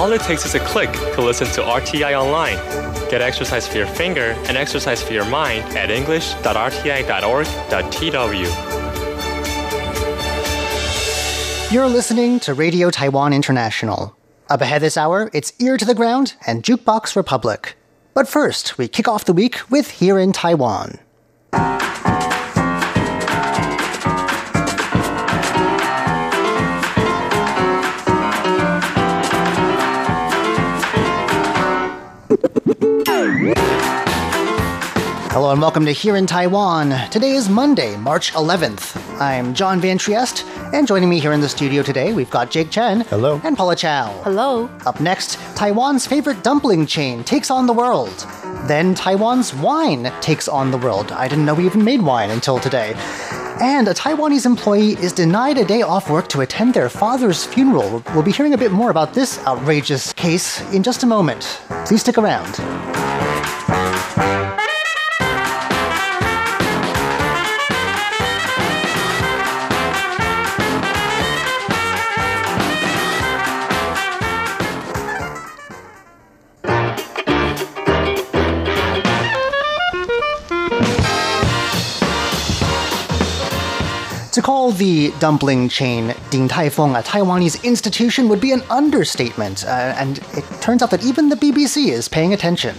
All it takes is a click to listen to RTI online. Get exercise for your finger and exercise for your mind at english.rti.org.tw. You're listening to Radio Taiwan International. Up ahead this hour, it's Ear to the Ground and Jukebox Republic. But first, we kick off the week with Here in Taiwan. Hello and welcome to Here in Taiwan. Today is Monday, March 11th. I'm John Van Triest, and joining me here in the studio today, we've got Jake Chen. Hello. And Paula Chow. Hello. Up next, Taiwan's favorite dumpling chain takes on the world. Then Taiwan's wine takes on the world. I didn't know we even made wine until today. And a Taiwanese employee is denied a day off work to attend their father's funeral. We'll be hearing a bit more about this outrageous case in just a moment. Please stick around. To call the dumpling chain Din Tai Fung a Taiwanese institution would be an understatement, uh, and it turns out that even the BBC is paying attention.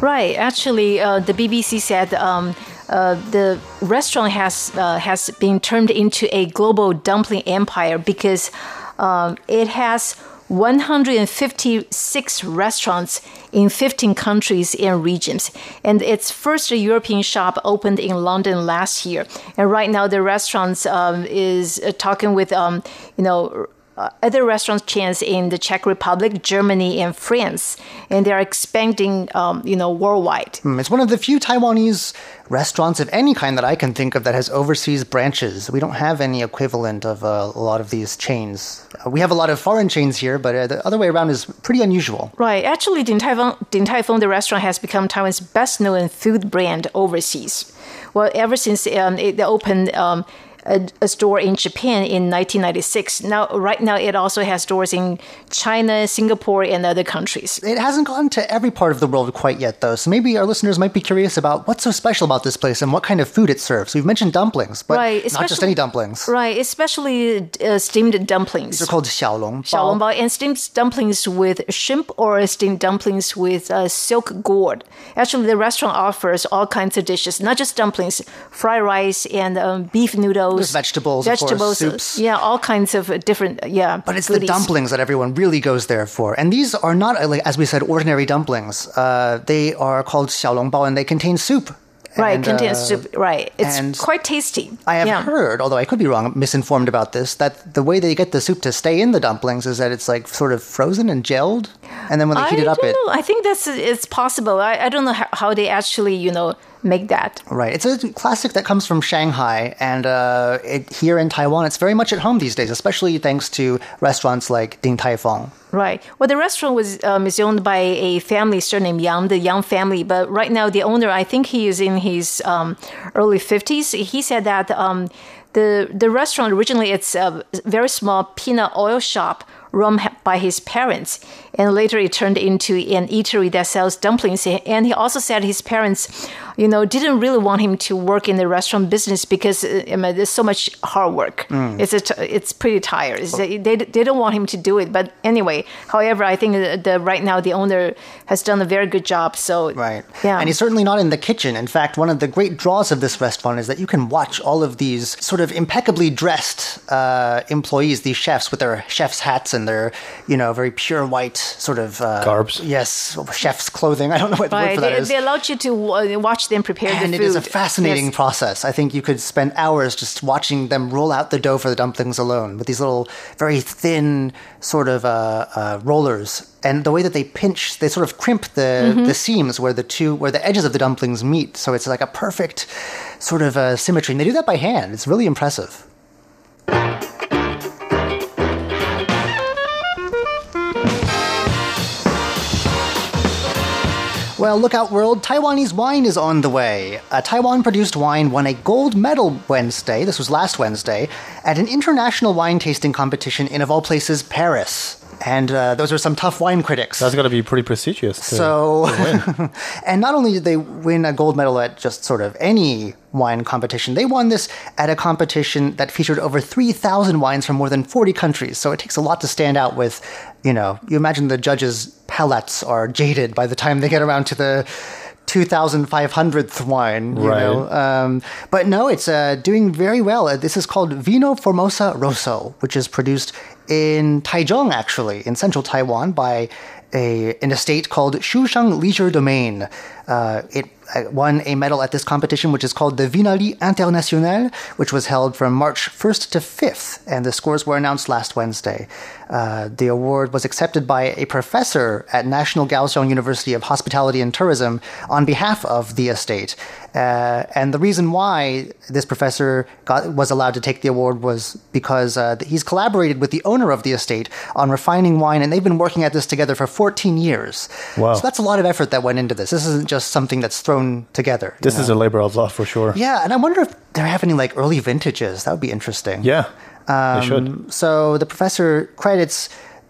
Right. Actually, uh, the BBC said um, uh, the restaurant has uh, has been turned into a global dumpling empire because um, it has 156 restaurants in 15 countries and regions. And its first European shop opened in London last year. And right now, the restaurants um, is uh, talking with, um, you know, uh, other restaurant chains in the Czech Republic, Germany, and France, and they are expanding, um, you know, worldwide. Mm, it's one of the few Taiwanese restaurants of any kind that I can think of that has overseas branches. We don't have any equivalent of uh, a lot of these chains. Uh, we have a lot of foreign chains here, but uh, the other way around is pretty unusual. Right. Actually, Din Tai Fung, Din Tai Fung the restaurant, has become Taiwan's best-known food brand overseas. Well, ever since um, it opened. Um, a, a, store in Japan in 1996. Now, right now, it also has stores in China, Singapore, and other countries. It hasn't gone to every part of the world quite yet, though. So maybe our listeners might be curious about what's so special about this place and what kind of food it serves. We've mentioned dumplings, but right, not just any dumplings. Right, especially uh, steamed dumplings. These are called xiaolong bao. and steamed dumplings with shrimp or steamed dumplings with uh, silk gourd. Actually, the restaurant offers all kinds of dishes, not just dumplings, fried rice and um, beef noodles there's vegetables, vegetables, course, soups. Yeah, all kinds of different. Yeah, but it's goodies. the dumplings that everyone really goes there for, and these are not like as we said, ordinary dumplings. Uh, they are called xiaolongbao, and they contain soup. Right, and, contains uh, soup. Right, it's quite tasty. I have yeah. heard, although I could be wrong, misinformed about this, that the way they get the soup to stay in the dumplings is that it's like sort of frozen and gelled, and then when they I heat it up, it. know. I think that's it's possible. I, I don't know how, how they actually you know make that. Right. It's a classic that comes from Shanghai, and uh, it, here in Taiwan, it's very much at home these days, especially thanks to restaurants like Din Tai Fung. Right. Well, the restaurant was um, is owned by a family surnamed Yang, the Yang family. But right now, the owner, I think he is in his um, early fifties. He said that um, the the restaurant originally it's a very small peanut oil shop run by his parents, and later it turned into an eatery that sells dumplings. And he also said his parents, you know, didn't really want him to work in the restaurant business because I mean, there's so much hard work. Mm. It's a, it's pretty tired. It's they they don't want him to do it. But anyway, however, I think the, the right now the owner has done a very good job. So right, yeah, and he's certainly not in the kitchen. In fact, one of the great draws of this restaurant is that you can watch all of these sort of impeccably dressed uh, employees, these chefs with their chef's hats and their you know very pure white sort of uh, garbs. Yes, chef's clothing. I don't know what the word for that they, is. They allowed you to watch them prepare and the food. And it is a fascinating yes. process. I think you could spend hours just watching them roll out the dough for the dumplings alone with these little, very thin sort of uh, uh, rollers. And the way that they pinch, they sort of crimp the, Mm-hmm. the seams where the two, where the edges of the dumplings meet. So it's like a perfect sort of uh, symmetry. And they do that by hand. It's really impressive. Well, look out, world. Taiwanese wine is on the way. A Taiwan produced wine won a gold medal Wednesday, this was last Wednesday, at an international wine tasting competition in, of all places, Paris. And uh, those are some tough wine critics. That's got to be pretty prestigious. To, So, to and not only did they win a gold medal at just sort of any wine competition, they won this at a competition that featured over 3,000 wines from more than 40 countries. So it takes a lot to stand out with, you know, you imagine the judges' palates are jaded by the time they get around to the 2,500th wine, you Right. know. Um, but no, it's uh, doing very well. Uh, This is called Vino Formosa Rosso, which is produced in Taichung, actually, in central Taiwan, by a an estate called Shusheng Leisure Domain. Uh, it uh, won a medal at this competition, which is called the Vinali International, which was held from March 1st to 5th, and the scores were announced last Wednesday. Uh, the award was accepted by a professor at National Kaohsiung University of Hospitality and Tourism on behalf of the estate. Uh, and the reason why this professor got, was allowed to take the award was because uh, he's collaborated with the owner of the estate on refining wine, and they've been working at this together for 14 years. Wow. So that's a lot of effort that went into this. This isn't just something that's thrown together. This know? is a labor of love for sure. yeah, and I wonder if they have any like early vintages. That would be interesting. Yeah, they should. Um, so the professor credits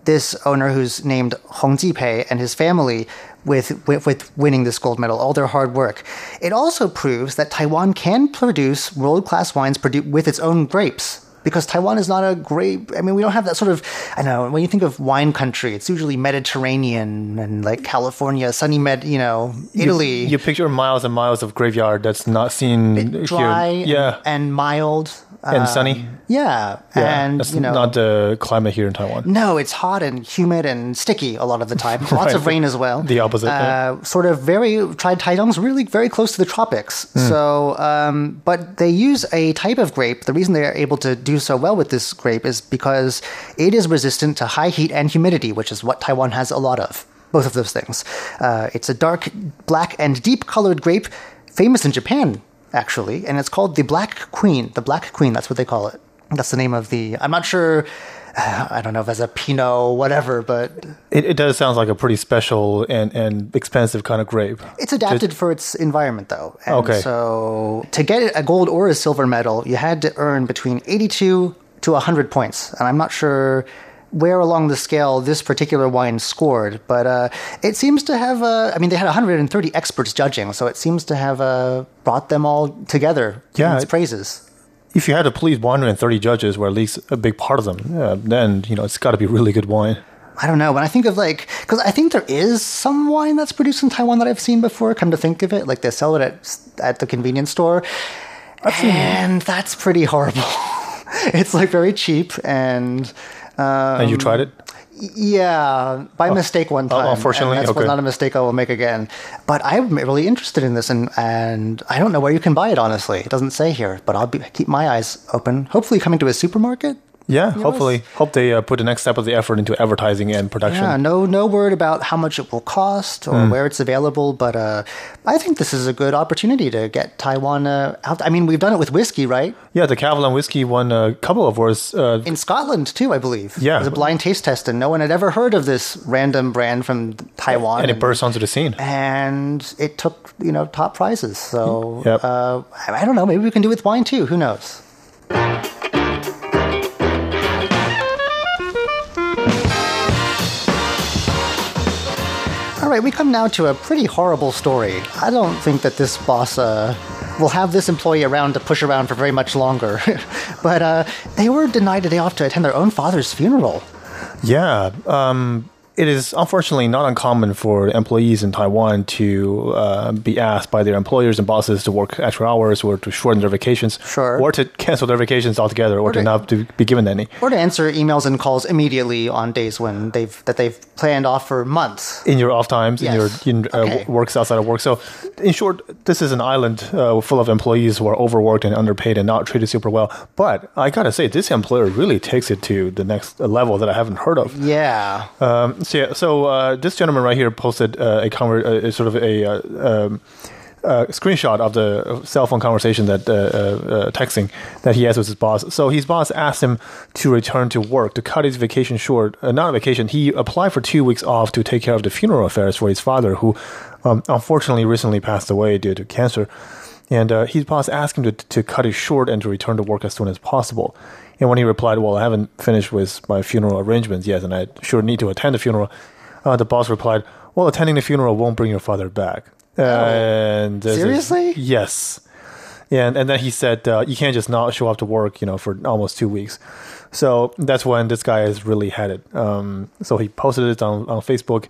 this owner who's named Hong Jipei and his family with, with with winning this gold medal, all their hard work. It also proves that Taiwan can produce world class wines produ- with its own grapes. Because Taiwan is not a grape. I mean, we don't have that sort of. I know. When you think of wine country, it's usually Mediterranean and like California, sunny Med. You know, Italy, You, you picture miles and miles of graveyard that's not seen dry, here. Yeah, and, and mild, and um, sunny. Yeah, Yeah, and that's you know, not the climate here in Taiwan. No, it's hot and humid and sticky a lot of the time. Lots of rain as well. The opposite, Uh, Sort of very. Taichung's really very close to the tropics. Hmm. So, um, but they use a type of grape. The reason they're able to do so well with this grape is because it is resistant to high heat and humidity, which is what Taiwan has a lot of. Both of those things. Uh, it's a dark black and deep colored grape, famous in Japan actually, and it's called the Black Queen. The Black Queen. That's what they call it. That's the name of the. I'm not sure. I don't know if that's a Pinot, whatever, but It, it does sound like a pretty special and, and expensive kind of grape. it's adapted for its environment, though. And Okay. So to get a gold or a silver medal, you had to earn between 82 to 100 points, and I'm not sure where along the scale this particular wine scored, but uh, it seems to have. Uh, I mean, they had 130 experts judging, so it seems to have uh, brought them all together. Yeah, its it- praises. If you had to please 130 judges, or at least a big part of them, yeah, then you know it's got to be really good wine. I don't know. When I think of like, because I think there is some wine that's produced in Taiwan that I've seen before. Come to think of it, like they sell it at at the convenience store, and that's pretty horrible. it's like very cheap and. Um, and you tried it? Yeah, by oh. mistake one oh, oh, time. unfortunately? and that's Okay. not a mistake I will make again. But I'm really interested in this, and and I don't know where you can buy it. Honestly, it doesn't say here, but I'll be, keep my eyes open. Hopefully, coming to a supermarket. Yeah, hopefully. Hope they uh, put the next step of the effort into advertising and production. Yeah, no, no word about how much it will cost or Hmm. where it's available. But uh, I think this is a good opportunity to get Taiwan uh, out. I mean, we've done it with whiskey, right? Yeah, the Kavalan whiskey won a couple of awards. Uh, In Scotland too, I believe. Yeah. it was a blind taste test, and no one had ever heard of this random brand from Taiwan. and it burst onto the scene. and it took you know top prizes. So Yep. uh, I I don't know. Maybe we can do it with wine too. Who knows? All right, we come now to a pretty horrible story. I don't think that this boss uh, will have this employee around to push around for very much longer. but uh, they were denied a day off to attend their own father's funeral. Yeah. Um, it is unfortunately not uncommon for employees in Taiwan to uh, be asked by their employers and bosses to work extra hours or to shorten their vacations. Sure. Or to cancel their vacations altogether or, to to- not to be given any. Or to answer emails and calls immediately on days when they've that they've planned off for months. in your off times, Yes. in your in, uh, Okay. works outside of work. So, in short, this is an island uh, full of employees who are overworked and underpaid and not treated super well. But I gotta say, this employer really takes it to the next level that I haven't heard of. Yeah. Um, yeah, so uh, this gentleman right here posted uh, a, conver- uh, sort of a. Uh, um, screenshot of the cell phone conversation that uh, texting that he has with his boss. So his boss asked him to return to work to cut his vacation short. Not a vacation. He applied for two weeks off to take care of the funeral affairs for his father, who um, unfortunately recently passed away due to cancer. And uh, his boss asked him to, to cut it short and to return to work as soon as possible. And when he replied, Well, I haven't finished with my funeral arrangements yet, and I sure need to attend the funeral, uh, the boss replied, Well, attending the funeral won't bring your father back. and there's a- Seriously? yes. And and then he said uh, you can't just not show up to work, you know, for almost two weeks. So that's when this guy has really had it. Um, so he posted it on, on Facebook,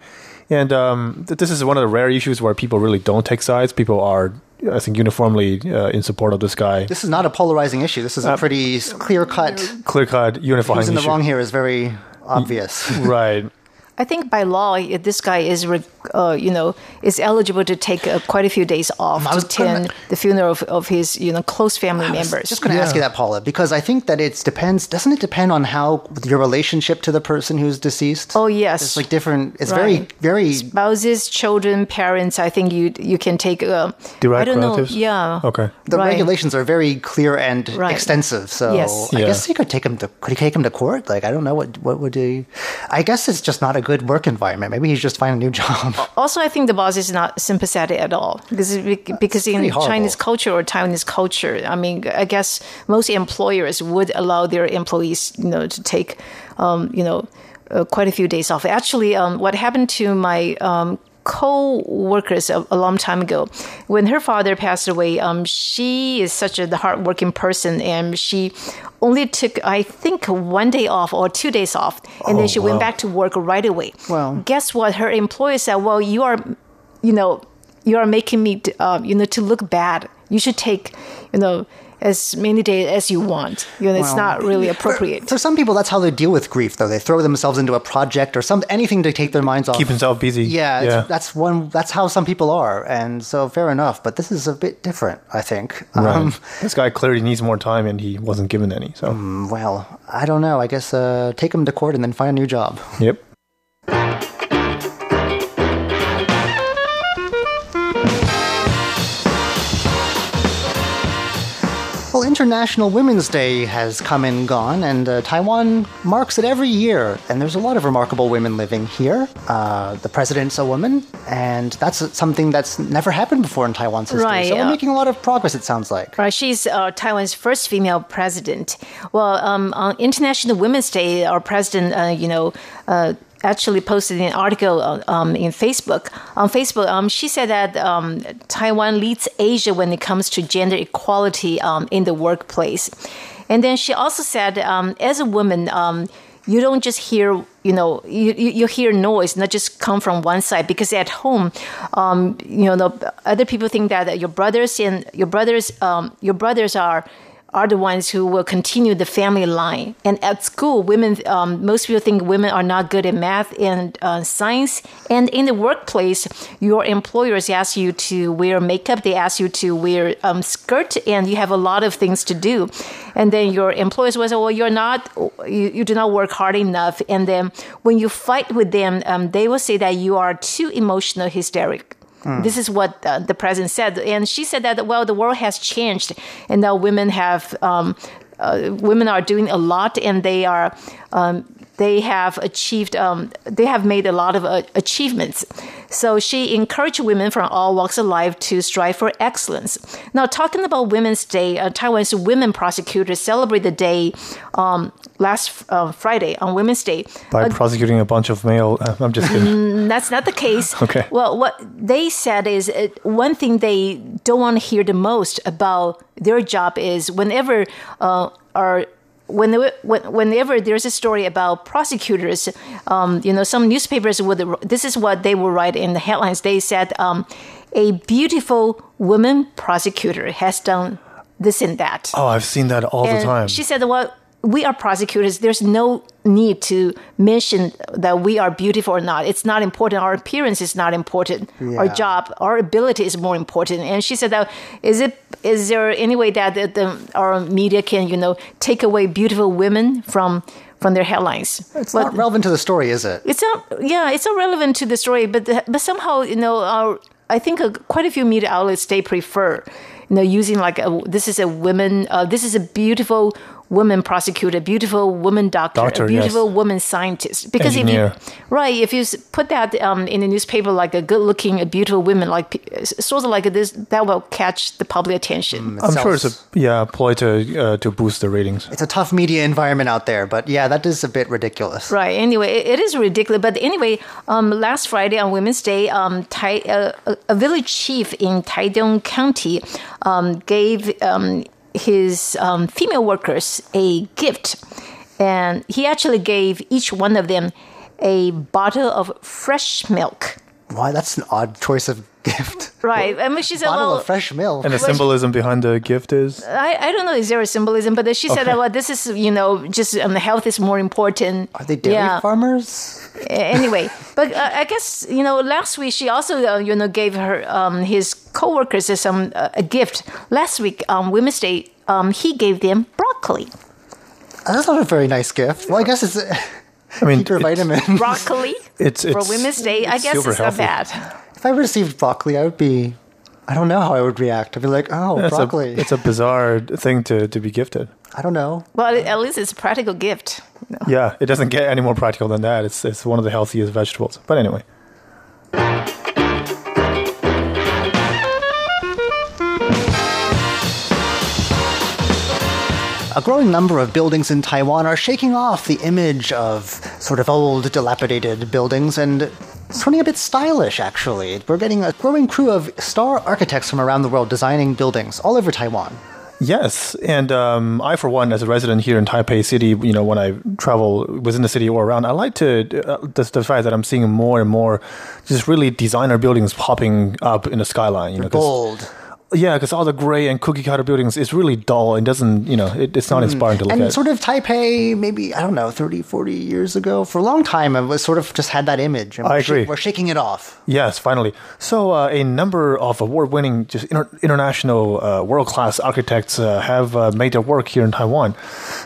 and um, th- this is one of the rare issues where people really don't take sides. People are, I think, uniformly uh, in support of this guy. This is not a polarizing issue. This is a pretty clear cut. Clear cut, unifying Who's in the issue. wrong here is very obvious. right. I think by law, this guy is, uh, you know, is eligible to take uh, quite a few days off I to was gonna- attend the funeral of, of his, you know, close family members. Just going to ask you that, Paula, because I think that it depends. Doesn't it depend on how your relationship to the person who's deceased? Oh, yes. it's like different. It's Right. very, very. Spouses, children, parents. I think you you can take. Uh, Direct I don't relatives? know. Yeah. Okay. The Right. regulations are very clear and Right. extensive. So Yes. I Yeah. guess he could take him to. Could he take him to court? Like I don't know what what would he. I guess it's just not a good work environment. Maybe he's just finding a new job. Also, I think the boss is not sympathetic at all because because in horrible. Chinese culture or Taiwanese culture, I mean, I guess most employers would allow their employees, you know, to take, um, you know, uh, quite a few days off. Actually, um, what happened to my um, co-workers a, a long time ago, when her father passed away, um, she is such a hardworking person, and she only took, I think, one day off or two days off, and then she went back to work right away. Wow. Guess what? Her employer said, "Well, you are, you know, you are making me, uh, you know, to look bad. You should take, you know." As many days as you want, you know, it's Well, not really appropriate. For some people, that's how they deal with grief, though. They throw themselves into a project or some anything to take their minds off. Keep himself busy. Yeah, Yeah. that's one. That's how some people are, and so fair enough. But this is a bit different, I think. Right. Um, this guy clearly needs more time, and he wasn't given any. So. well, I don't know. I guess uh, take him to court and then find a new job. Yep. Well, International Women's Day has come and gone, and uh, Taiwan marks it every year. And there's a lot of remarkable women living here. Uh, the president's a woman, and that's something that's never happened before in Taiwan's history. Right, so we're making a lot of progress, it sounds like. Right, she's uh, Taiwan's first female president. Well, um, on International Women's Day, our president, uh, you know, uh, actually posted an article um, in Facebook. On Facebook, um, she said that um, Taiwan leads Asia when it comes to gender equality um, in the workplace. And then she also said, um, as a woman, um, you don't just hear, you know, you, you, hear noise, not just come from one side. Because at home, um, you know, the other people think that your brothers and your brothers, um, your brothers are are the ones who will continue the family line. And at school, women, um, most people think women are not good at math and uh, science. And in the workplace, your employers ask you to wear makeup, they ask you to wear um, skirt, and you have a lot of things to do. And then your employers will say, well, you're not, you, you do not work hard enough. And then when you fight with them, um, they will say that you are too emotional hysteric. This is what uh, the president said, and she said that well, the world has changed, and now women have um, uh, women are doing a lot, and they are um, they have achieved um, they have made a lot of uh, achievements. So she encouraged women from all walks of life to strive for excellence. Now, talking about Women's Day, uh, Taiwan's women prosecutors celebrate the day um, last uh, Friday on Women's Day. By prosecuting a bunch of male. Uh, I'm just kidding. That's not the case. Okay. Well, what they said is uh, one thing they don't want to hear the most about their job is whenever uh, our Whenever, whenever there's a story about prosecutors, um, you know, some newspapers would. This is what they will write in the headlines. They said, um, "A beautiful woman prosecutor has done this and that." oh, I've seen that all the time. She said, "Well, we are prosecutors. There's no need to mention that we are beautiful or not. It's not important. Our appearance is not important. Our job, our ability is more important." And she said that is it is there any way that the, the, our media can you know take away beautiful women from from their headlines? It's not relevant to the story, is it? It's not, yeah, it's not relevant to the story, but the, but somehow you know, our I think uh, quite a few media outlets they prefer, you know, using like a, this is a woman, uh, this is a beautiful woman prosecutor, beautiful woman doctor, Doctor, a beautiful yes. woman scientist. Because Engineer. if you right, if you put that um, in the newspaper like a good-looking, a beautiful woman, like sort of like this, that will catch the public attention. I'm sure it's a yeah ploy to uh, to boost the ratings. It's a tough media environment out there, but yeah, that is a bit ridiculous. Right. Anyway, it, it is ridiculous. But anyway, um, last Friday on Women's Day, um, Tai, uh, a, a village chief in Taidong County um, gave um, his um, female workers a gift, and he actually gave each one of them a bottle of fresh milk. Why? That's an odd choice of gift. Right. I mean, she said, Bottle "Well, of fresh milk. And the symbolism behind the gift is I, I don't know is there a symbolism, but she said, Okay. well, this is you know just um, health is more important. Are they dairy Yeah. farmers? anyway, but uh, I guess you know last week she also uh, you know gave her um, his coworkers some uh, a gift. Last week on Women's Day, um, he gave them broccoli. That's not a very nice gift. Well, I guess it's I mean Peter it's, vitamin. Broccoli it's, for Women's Day. I guess super it's not bad. if I received broccoli, I would be. I don't know how I would react. I'd be like, oh, It's broccoli. a, it's a bizarre thing to, to be gifted. I don't know. Well, at least it's a practical gift. Yeah, it doesn't get any more practical than that. It's it's one of the healthiest vegetables. But anyway, A growing number of buildings in Taiwan are shaking off the image of sort of old, dilapidated buildings and turning a bit stylish, actually. We're getting a growing crew of star architects from around the world designing buildings all over Taiwan. yes, and um, I for one, as a resident here in Taipei City, you know, when I travel within the city or around, I like to uh, the, the fact that I'm seeing more and more just really designer buildings popping up in the skyline. You know, Bold. Yeah, because all the gray and cookie cutter buildings is really dull and doesn't, you know, it, it's not inspiring to look And at. sort of Taipei, maybe, I don't know, 30, 40 years ago, for a long time, it was sort of just had that image. And I we're sh- agree. we're shaking it off. Yes, finally. So, uh, a number of award-winning, just inter- international, uh, world-class architects uh, have uh, made their work here in Taiwan.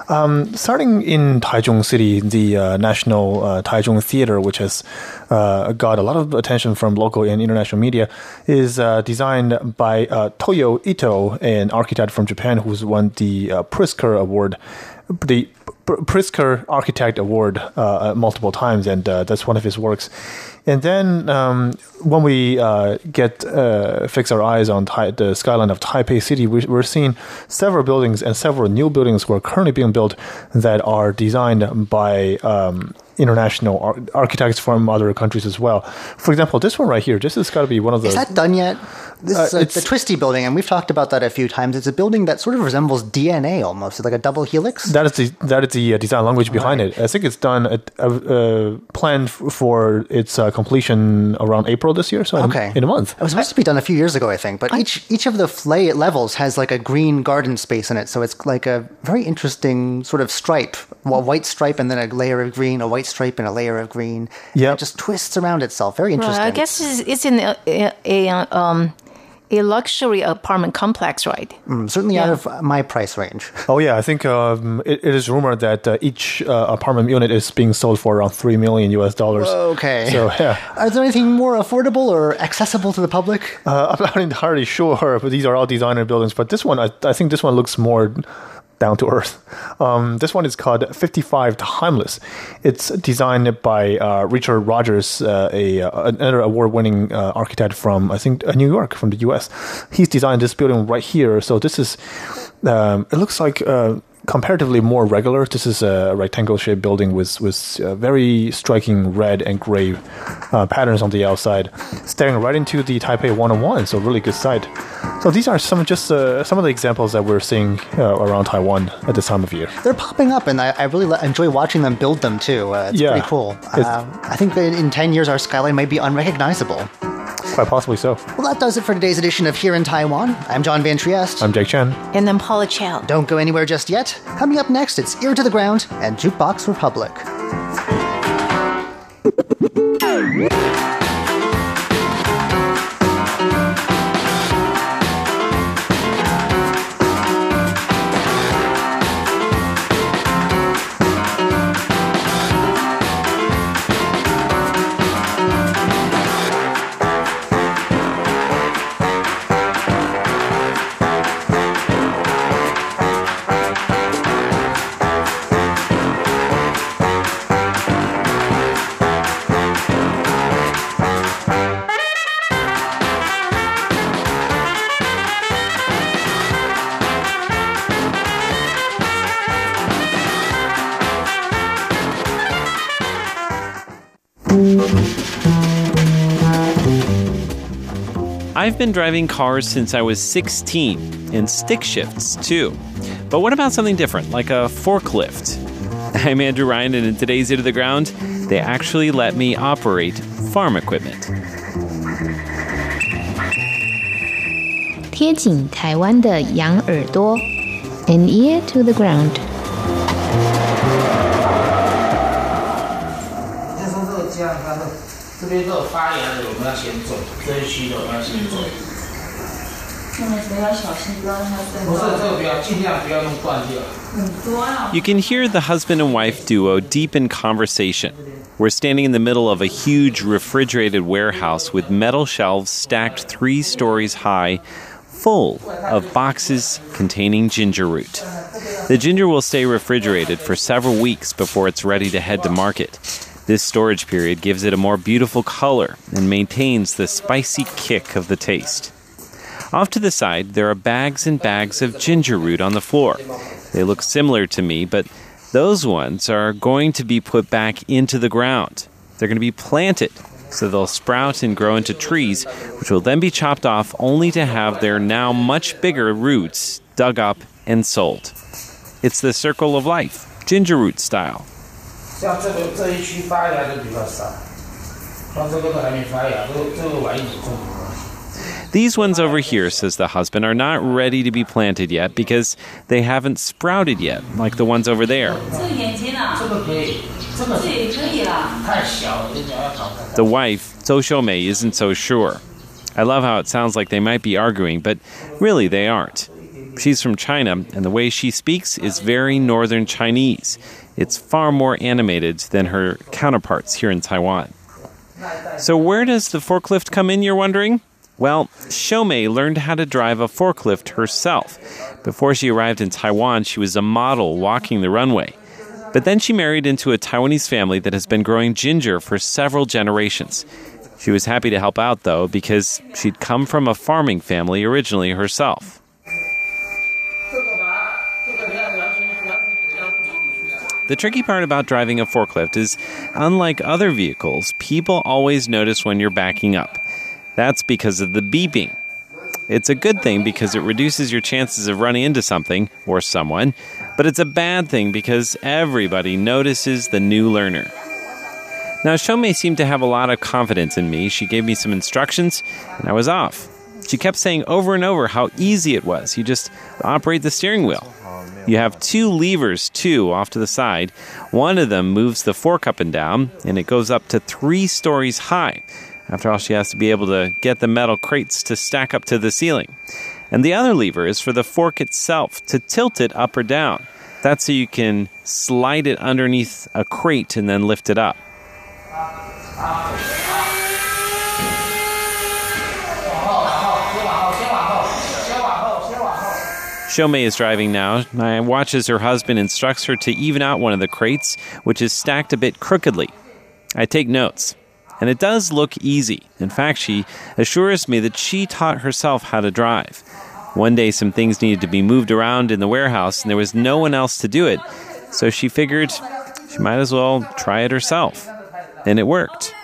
Um, starting in Taichung City, the uh, National uh, Taichung Theater, which has uh, got a lot of attention from local and international media, is uh, designed by uh, Toyo Ito, an architect from Japan who's won the uh, Pritzker Award, the Pr- Pritzker Architect Award uh, uh, multiple times, and uh, that's one of his works. And then um, when we uh, get uh, fix our eyes on tai- the skyline of Taipei City, we, we're seeing several buildings and several new buildings were currently being built that are designed by um, international ar- architects from other countries as well. For example, this one right here, this has got to be one of the. Is that done yet? This Uh, is uh, it's- the Twisty building, and we've talked about that a few times. It's a building that sort of resembles DNA almost. It's like a double helix. That is the that is the uh, design language behind it. I think it's done uh, uh, planned for its uh, completion around April this year. So in- Okay. in, a month. It was supposed to be done a few years ago, I think. But each each of the flay levels has like a green garden space in it, so it's like a very interesting sort of stripe, a white stripe and then a layer of green, a white stripe and a layer of green. Yeah, it just twists around itself. Very Right, interesting. I guess it's, it's in a, a, a um a luxury apartment complex, right? Mm, certainly out of my price range. Oh yeah, I think um, it, it is rumored that uh, each uh, apartment unit is being sold for around three million U.S. dollars. Okay. So yeah, Are there anything more affordable or accessible to the public? uh, I'm not entirely sure, but these are all designer buildings. But this one, I, I think this one looks more down to earth. Um, this one is called 55 Timeless. It's designed by uh, Richard Rogers, uh, a uh, another award-winning uh, architect from I think uh, New York, from the U.S. He's designed this building right here. So this is, um, it looks like. Uh, comparatively more regular. This is a rectangle-shaped building with with uh, very striking red and gray uh, patterns on the outside, staring right into the Taipei 101. So really good sight. So these are some just uh, some of the examples that we're seeing uh, around Taiwan at this time of year. They're popping up, and I, I really le- enjoy watching them build them too. Uh, it's Yeah. pretty cool. It's- Uh, I think that in 10 years, our skyline might be unrecognizable. Quite possibly so. Well, that does it for today's edition of Here in Taiwan. I'm John Van Trieste. I'm Jake Chen. And I'm Paula Chow. Don't go anywhere just yet. Coming up next, it's Ear to the Ground and Jukebox Republic. I've been driving cars since I was 16, and stick shifts too. But what about something different, like a forklift? I'm Andrew Ryan, and in today's Ear to the Ground, they actually let me operate farm equipment. 贴紧台湾的羊耳朵，an ear to the ground. 这边都有发芽的，我们要先种；这一区的我们要先种。不是这个不要，尽量不要弄断掉。 You can hear the husband and wife duo deep in conversation. We're standing in the middle of a huge refrigerated warehouse with metal shelves stacked three stories high, full of boxes containing ginger root. The ginger will stay refrigerated for several weeks before it's ready to head to market. This storage period gives it a more beautiful color and maintains the spicy kick of the taste. Off to the side, there are bags and bags of ginger root on the floor. They look similar to me, but those ones are going to be put back into the ground. They're going to be planted, so they'll sprout and grow into trees, which will then be chopped off only to have their now much bigger roots dug up and sold. It's the circle of life, ginger root style. 像这个这一区发芽的比较少，像这个都还没发芽，这个这个晚一点种。 These ones over here, says the husband, are not ready to be planted yet because they haven't sprouted yet, like the ones over there. 这个可以，这个太小了，人家要搞太大。 The wife, Zhou Xiumei, isn't so sure. I love how it sounds like they might be arguing, but really they aren't. She's from China, and the way she speaks is very northern Chinese. It's far more animated than her counterparts here in Taiwan. So, where does the forklift come in, you're wondering? Well, Xiaomei learned how to drive a forklift herself. Before she arrived in Taiwan, she was a model walking the runway. But then she married into a Taiwanese family that has been growing ginger for several generations. She was happy to help out, though, because she'd come from a farming family originally herself. The tricky part about driving a forklift is, unlike other vehicles, people always notice when you're backing up. That's because of the beeping. It's a good thing because it reduces your chances of running into something or someone, but it's a bad thing because everybody notices the new learner. Now, Shomei seemed to have a lot of confidence in me. She gave me some instructions, and I was off. She kept saying over and over how easy it was. You just operate the steering wheel. You have two levers, too, off to the side. One of them moves the fork up and down, and it goes up to three stories high. After all, she has to be able to get the metal crates to stack up to the ceiling. And the other lever is for the fork itself to tilt it up or down. That's so you can slide it underneath a crate and then lift it up. Shomei is driving now. I watch as her husband instructs her to even out one of the crates, which is stacked a bit crookedly. I take notes. And it does look easy. In fact, she assures me that she taught herself how to drive. One day, some things needed to be moved around in the warehouse, and there was no one else to do it. So she figured she might as well try it herself. And it worked.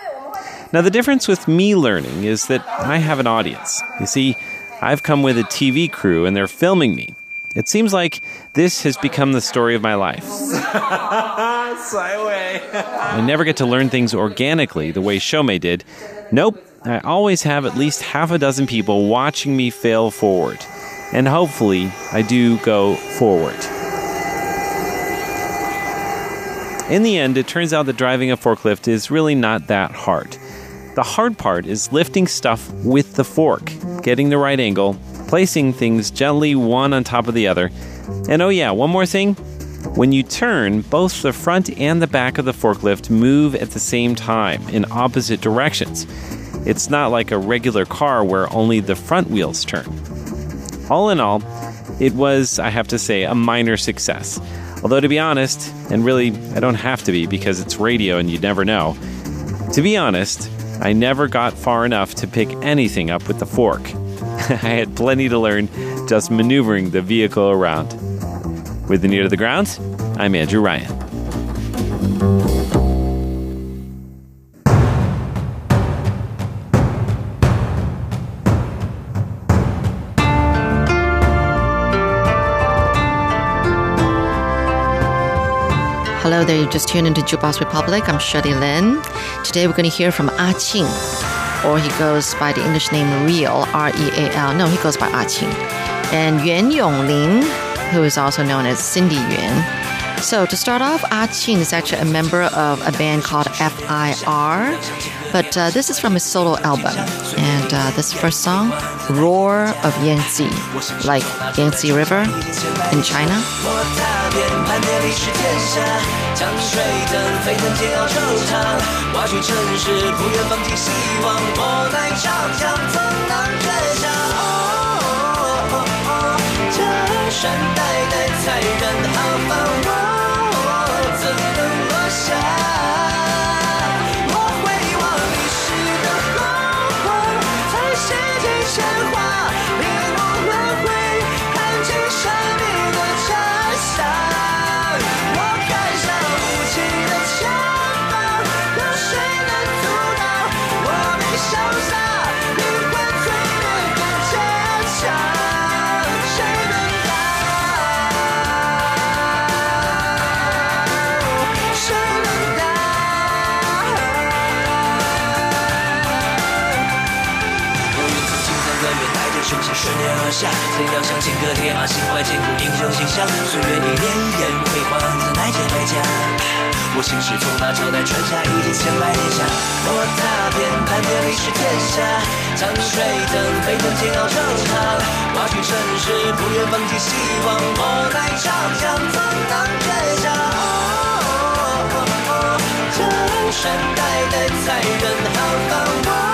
Now, the difference with me learning is that I have an audience. You see, I've come with a TV crew and they're filming me. It seems like this has become the story of my life. I never get to learn things organically the way Shomei did. Nope, I always have at least half a dozen people watching me fail forward. And hopefully, I do go forward. In the end, it turns out that driving a forklift is really not that hard. The hard part is lifting stuff with the fork, getting the right angle, placing things gently one on top of the other. And oh, yeah, one more thing. When you turn, both the front and the back of the forklift move at the same time in opposite directions. It's not like a regular car where only the front wheels turn. All in all, it was, I have to say, a minor success. Although, to be honest, and really, I don't have to be because it's radio and you never know, to be honest, I never got far enough to pick anything up with the fork. I had plenty to learn just maneuvering the vehicle around. With the Ear to the Ground, I'm Andrew Ryan. Hello there, you just tuned into Jukebox Republic. I'm Shirley Lin. Today we're going to hear from Ah Qing or he goes by the English name Real, R E A L. No, he goes by Ah Qing. And Yuan Yonglin, who is also known as Cindy Yuan. So to start off, Ah Qing is actually a member of a band called FIR, but uh, this is from his solo album. And uh, this first song, Roar of Yangtze, like Yangtze River in China. 我踏遍盘点历史天 雄心顺流而下，怎样向金戈铁马，心怀艰苦，英雄形象。岁月里烈焰辉煌，怎奈皆代价？我心事从那朝代传下，已经千百年下。我踏遍盘点历史天下，江水等沸腾煎熬惆怅，挖去尘世，不愿放弃希望，莫奈长江怎能倔强？哦哦哦这山代代才人好放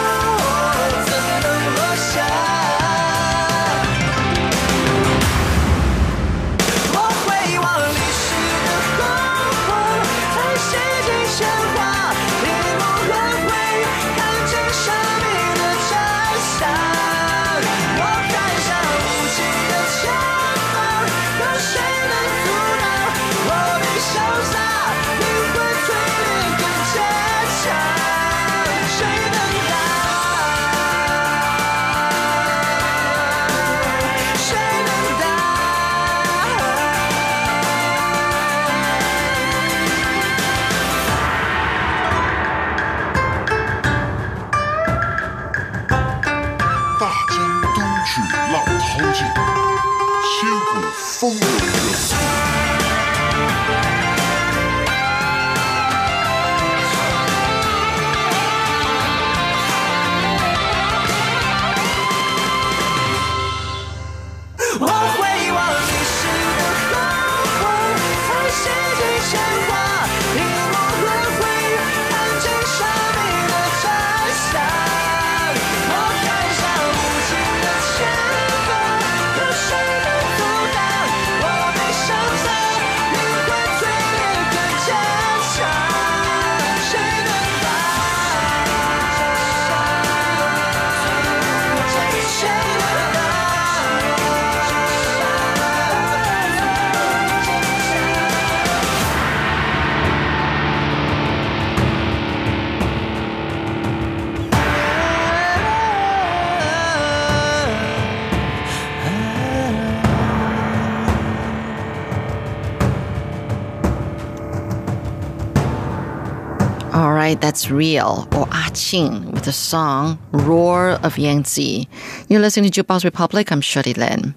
right, that's real, or Ah Qing with the song Roar of Yangtze. You're listening to Jukebox Republic. I'm Shirley Lin.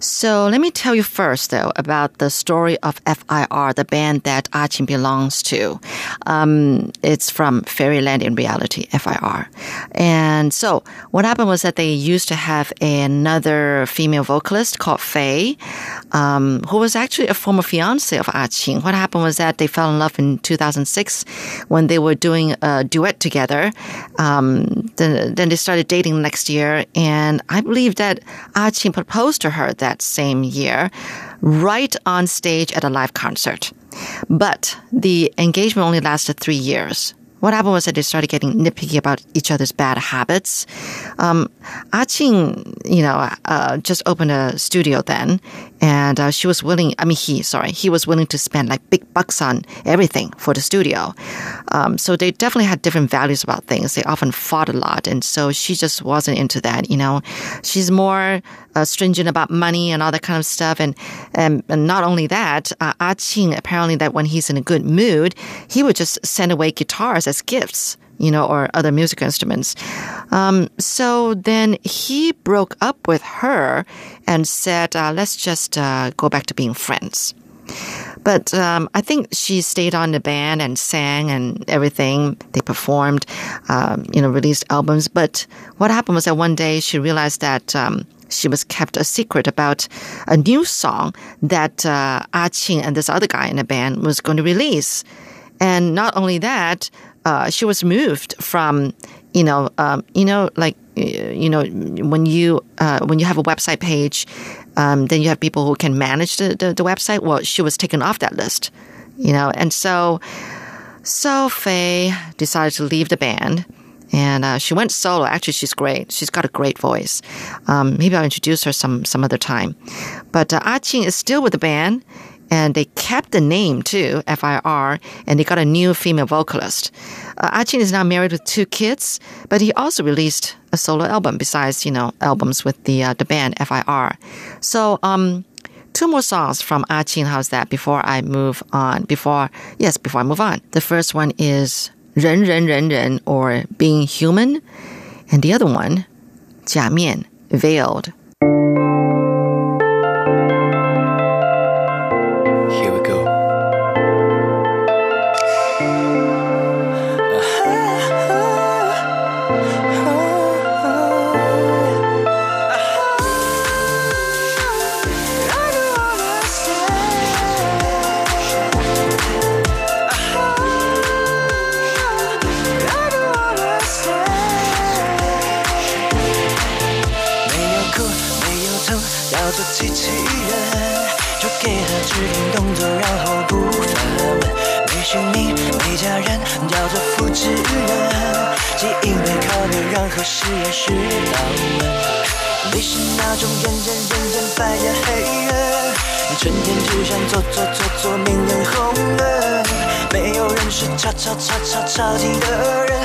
So let me tell you first, though, about the story of FIR, the band that Ah Qing belongs to. Um, it's from Fairyland in reality, FIR. And so what happened was that they used to have another female vocalist called Faye, um, who was actually a former fiance of Ah Qing. What happened was that they fell in love in 2006 when they were doing a duet together. Um, then, then they started dating next year, and I believe that Ah proposed to her that same year, right on stage at a live concert. But the engagement only lasted three years. What happened was that they started getting nitpicky about each other's bad habits. Um, Ah you know, uh, just opened a studio then, and uh, she was willing. I mean, he, sorry, he was willing to spend like big bucks on everything for the studio. Um, so they definitely had different values about things. They often fought a lot, and so she just wasn't into that. You know, she's more uh, stringent about money and all that kind of stuff. And and, and not only that, uh, Ah Qing apparently that when he's in a good mood, he would just send away guitars as gifts. You know, or other music instruments. Um, so then he broke up with her and said, uh, let's just uh, go back to being friends. But um, I think she stayed on the band and sang and everything. They performed, um, you know, released albums. But what happened was that one day she realized that um, she was kept a secret about a new song that uh, Ah Qing and this other guy in the band was going to release. And not only that, uh, she was moved from, you know, um, you know, like, uh, you know, when you uh, when you have a website page, um, then you have people who can manage the, the, the website. Well, she was taken off that list, you know, and so so Faye decided to leave the band. And uh, she went solo. Actually, she's great. She's got a great voice. Um, maybe I'll introduce her some some other time. But uh, Ah is still with the band, and they kept the name too, FIR, and they got a new female vocalist. Uh, Achin is now married with two kids, but he also released a solo album besides, you know, albums with the uh, the band FIR. So, um, two more songs from Achin. How's that? Before I move on, before yes, before I move on, the first one is "Ren Ren Ren Ren" or "Being Human," and the other one, "假面," veiled. 何时也是当晚。你是那种认真认真白的黑夜，春天只想做做做做命人红了，没有人是悄悄悄悄悄进的人。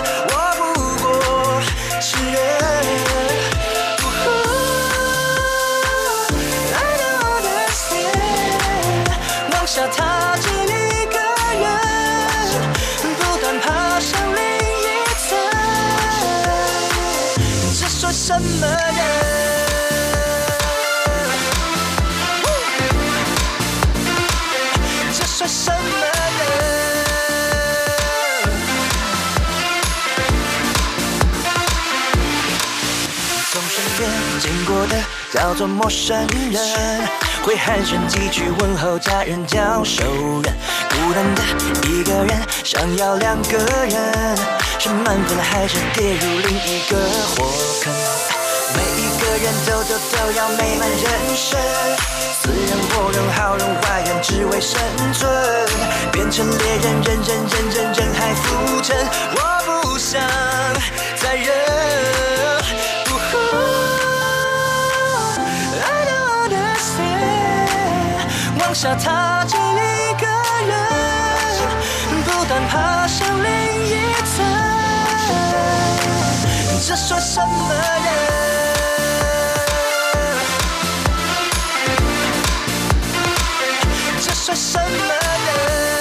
什么人？这算什么人？从身边经过的叫做陌生人，会寒暄几句问候家人叫熟人。孤单的一个人，想要两个人，是满分还是跌入另一个火坑？每一个人都都都要美满人生，死人活人好人坏人只为生存，变成猎人人人人人人海浮沉，我不想再忍。I don't understand，往下踏进一个人，不断爬升这算什么呢这算什么人？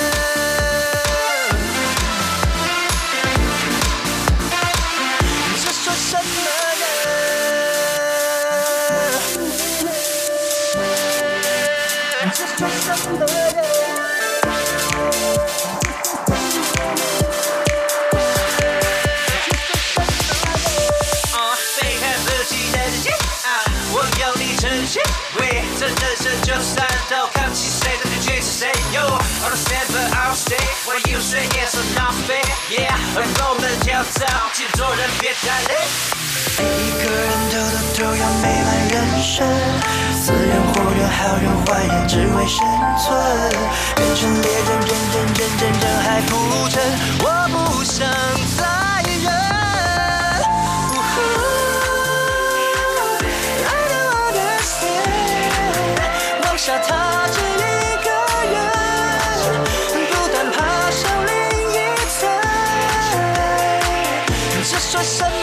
这人生就算都看不起谁，那就去死谁？Yo, on the stand but I'll stay. What you say is not fair. Yeah，而我们跳蚤，请做人别太累。一个人都都都要美满人生，死人活人好人坏人只为生存，变成猎人人人人人人海浮沉，我不想再下踏进一个人，不断爬上另一层，这算什么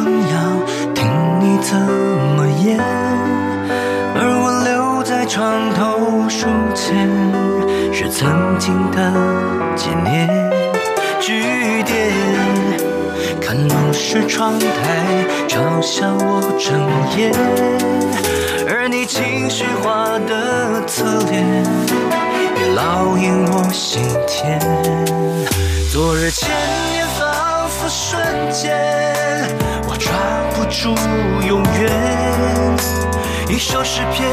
想要听你怎么演，而我留在床头书签，是曾经的纪念。句点，看路是窗台，嘲笑我整夜，而你情绪化的侧脸，也烙印我心田。昨日千年仿佛瞬间，抓不住永远。一首诗篇，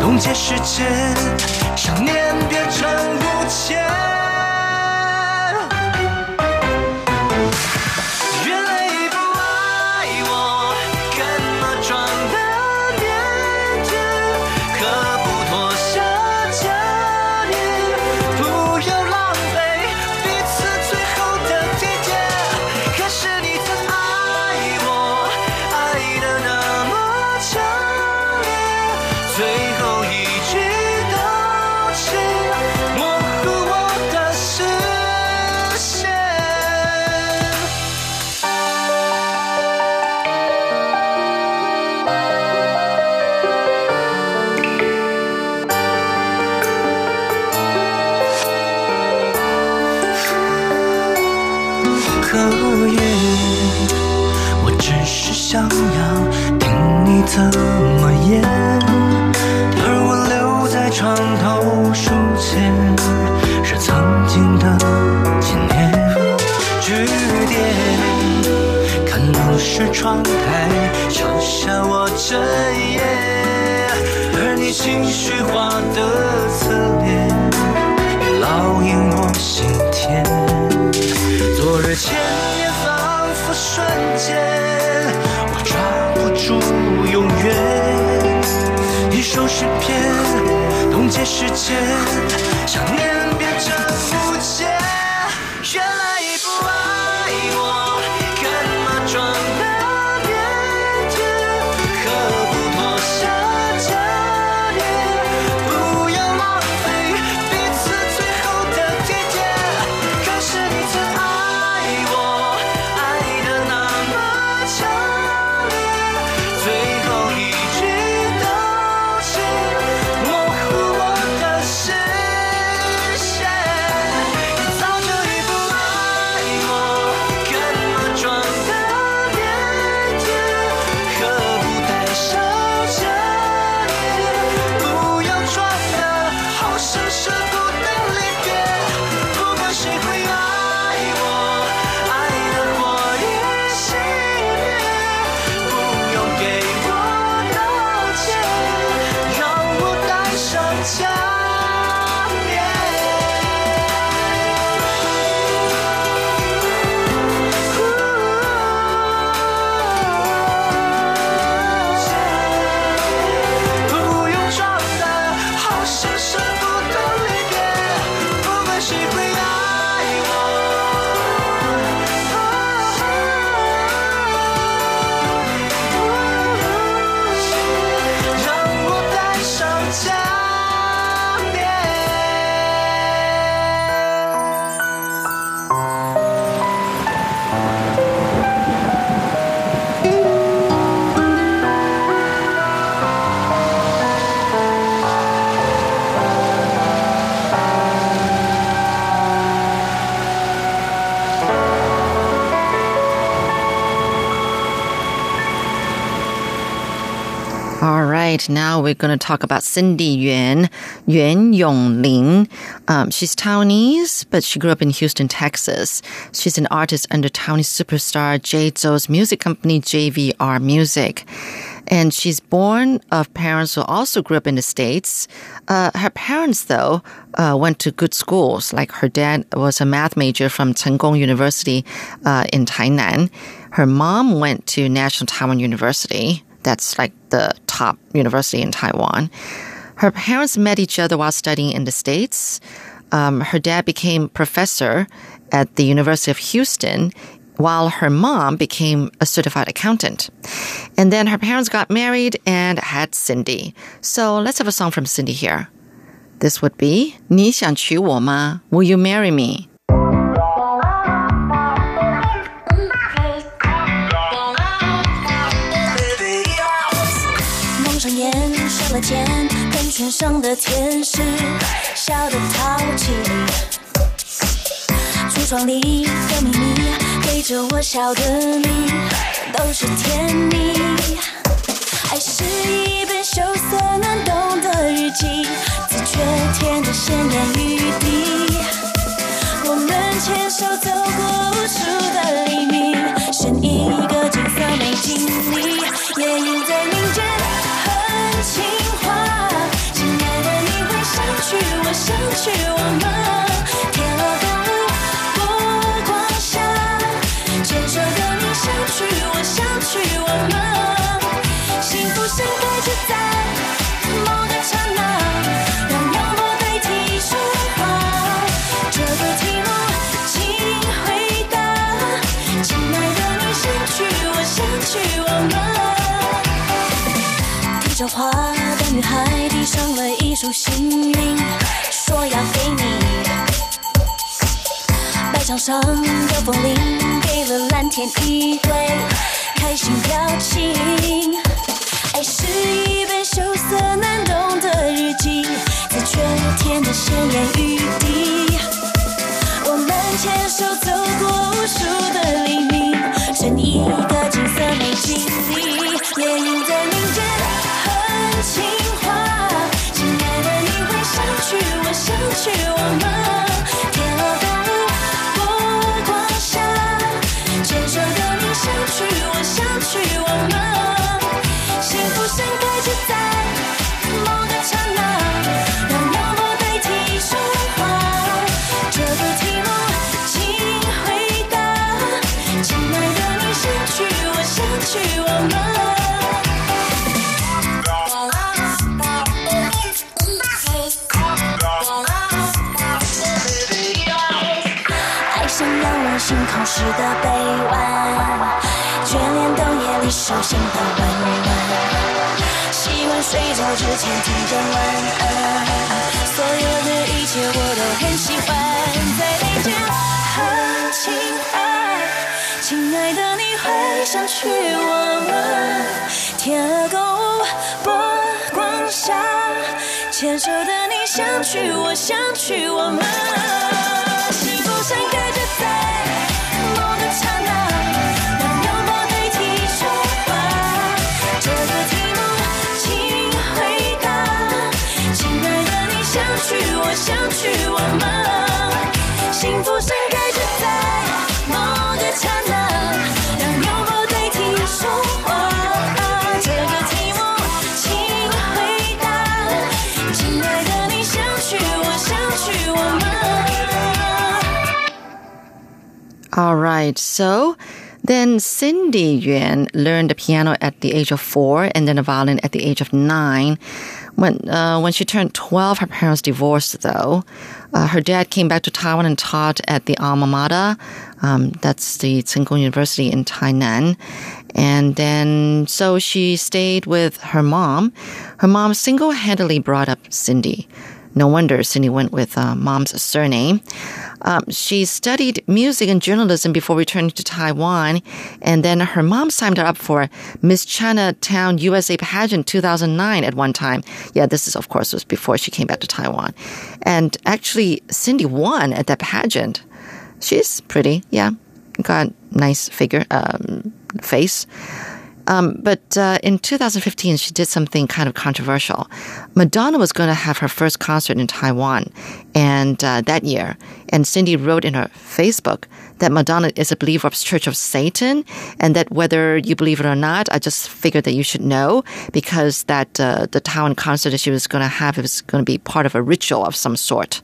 冻结时间，想念变成无解。的夜我只是想要听你怎么演，而我留在床头书签，是曾经的纪念。句点，看路是窗台，照下我这一夜，而你情绪化的昨日千年仿佛瞬间，我抓不住永远。一首诗篇，冻结时间，想念 Now we're going to talk about Cindy Yuan, Yuan Yongling. Um, she's Taiwanese, but she grew up in Houston, Texas. She's an artist under Taiwanese superstar Jay Chou's music company, JVR Music. And she's born of parents who also grew up in the States. Uh, her parents, though, uh, went to good schools. Like her dad was a math major from Cheng Kung University uh, in Tainan. Her mom went to National Taiwan University That's like the top university in Taiwan. Her parents met each other while studying in the States. Um, her dad became professor at the University of Houston, while her mom became a certified accountant. And then her parents got married and had Cindy. So let's have a song from Cindy here. This would be 你想娶我吗? Will you marry me? 喷泉上的天使笑得淘气。橱窗里的秘密，对着我笑的你，都是甜蜜。爱是一本羞涩难懂的日记，字却填着鲜艳雨滴。我们牵手走过无数的黎明，剩一个金色美景里，夜莺在你想去我吗？天鹅共舞波光下，牵手的你想去我，想去我吗？幸福盛开只在某个刹那，让幽默代替说话。这个题目，请回答。亲爱的，你想去我，想去我吗？提着花的女孩递上了一束幸运，上的风铃给了蓝天一对开心表情。爱是一本羞涩难懂的日记，字却填着鲜艳雨滴。我们牵手走过无数的黎明，剩一个金色美景里，夜莺在林间哼情话。亲爱的，你会想去我，想去我吗？去我吗？幸福盛开只在某个刹那，让幽默代替说话。这个题目，请回答。亲爱的，你想去我，想去我吗？爱像仰望星空时的臂弯，手心的温暖。习惯睡觉之前听见晚安，所有的一切我都很喜欢。在林间哼情话，亲爱的，你会想去我吗？天鹅共舞波光下，牵手的你想去我，想去我吗？去我吗？幸福盛开只在某个刹那，让幽默代替说话。这个题目，请回答。亲爱的，你想去我，想去我吗？ All right. So then Cindy Yuan learned the piano at the age of four and then the violin at the age of nine. When, uh, when she turned 12, her parents divorced, though. Uh, her dad came back to Taiwan and taught at the alma mater. Um, that's the Tsinghua University in Tainan. And then, so she stayed with her mom. Her mom single handedly brought up Cindy. No wonder Cindy went with uh, mom's surname. Um, she studied music and journalism before returning to Taiwan, and then her mom signed her up for Miss Chinatown USA pageant 2009 at one time. Yeah, this is of course was before she came back to Taiwan, and actually Cindy won at that pageant. She's pretty, yeah, got nice figure, um, face. Um, but uh, in 2015, she did something kind of controversial. Madonna was going to have her first concert in Taiwan, and uh, that year, and Cindy wrote in her Facebook that Madonna is a believer of Church of Satan, and that whether you believe it or not, I just figured that you should know because that uh, the Taiwan concert that she was going to have was going to be part of a ritual of some sort.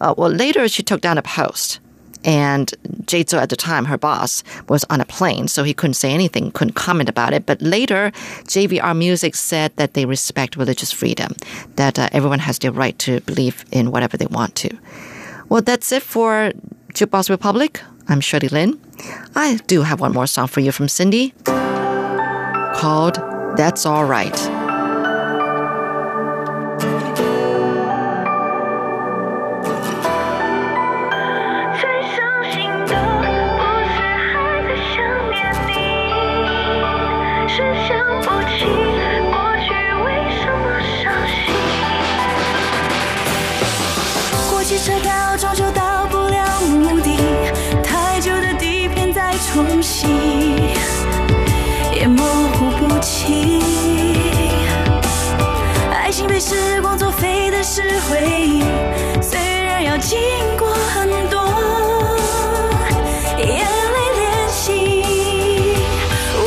Uh, well, later she took down a post. And Jay Chou at the time, her boss, was on a plane, so he couldn't say anything, couldn't comment about it. But later, JVR Music said that they respect religious freedom, that uh, everyone has the right to believe in whatever they want to. Well, that's it for Jukebox Republic. I'm Shirley Lin. I do have one more song for you from Cindy called That's All Right. 时光作废的是回忆，虽然要经过很多眼泪练习。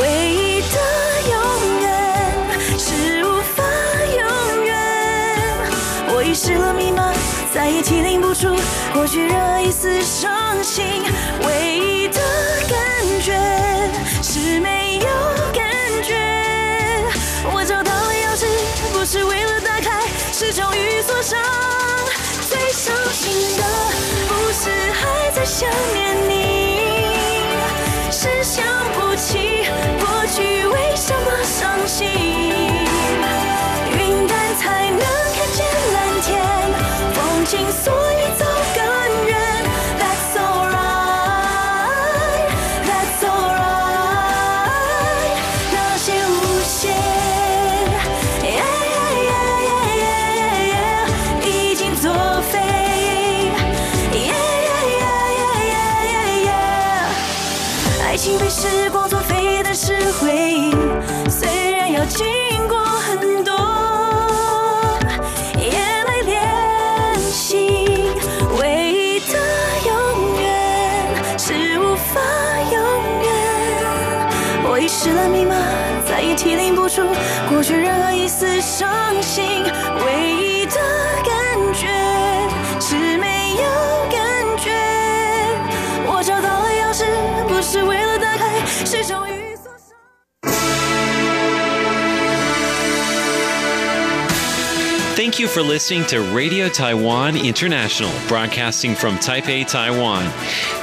唯一的永远是无法永远。我遗失了密码，再也提领不出过去任一丝伤心。唯一的是为了打开，是终于锁上。最伤心的不是还在想念你，是想不起过去为什么伤心。伤心。唯一的感觉是没有感觉。我找到了钥匙，不是为了打开，是终于。 Thank you for listening to Radio Taiwan International, broadcasting from Taipei, Taiwan.